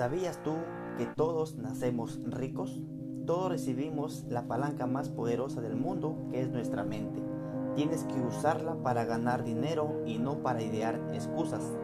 ¿Sabías tú que todos nacemos ricos? Todos recibimos la palanca más poderosa del mundo, que es nuestra mente. Tienes que usarla para ganar dinero y no para idear excusas.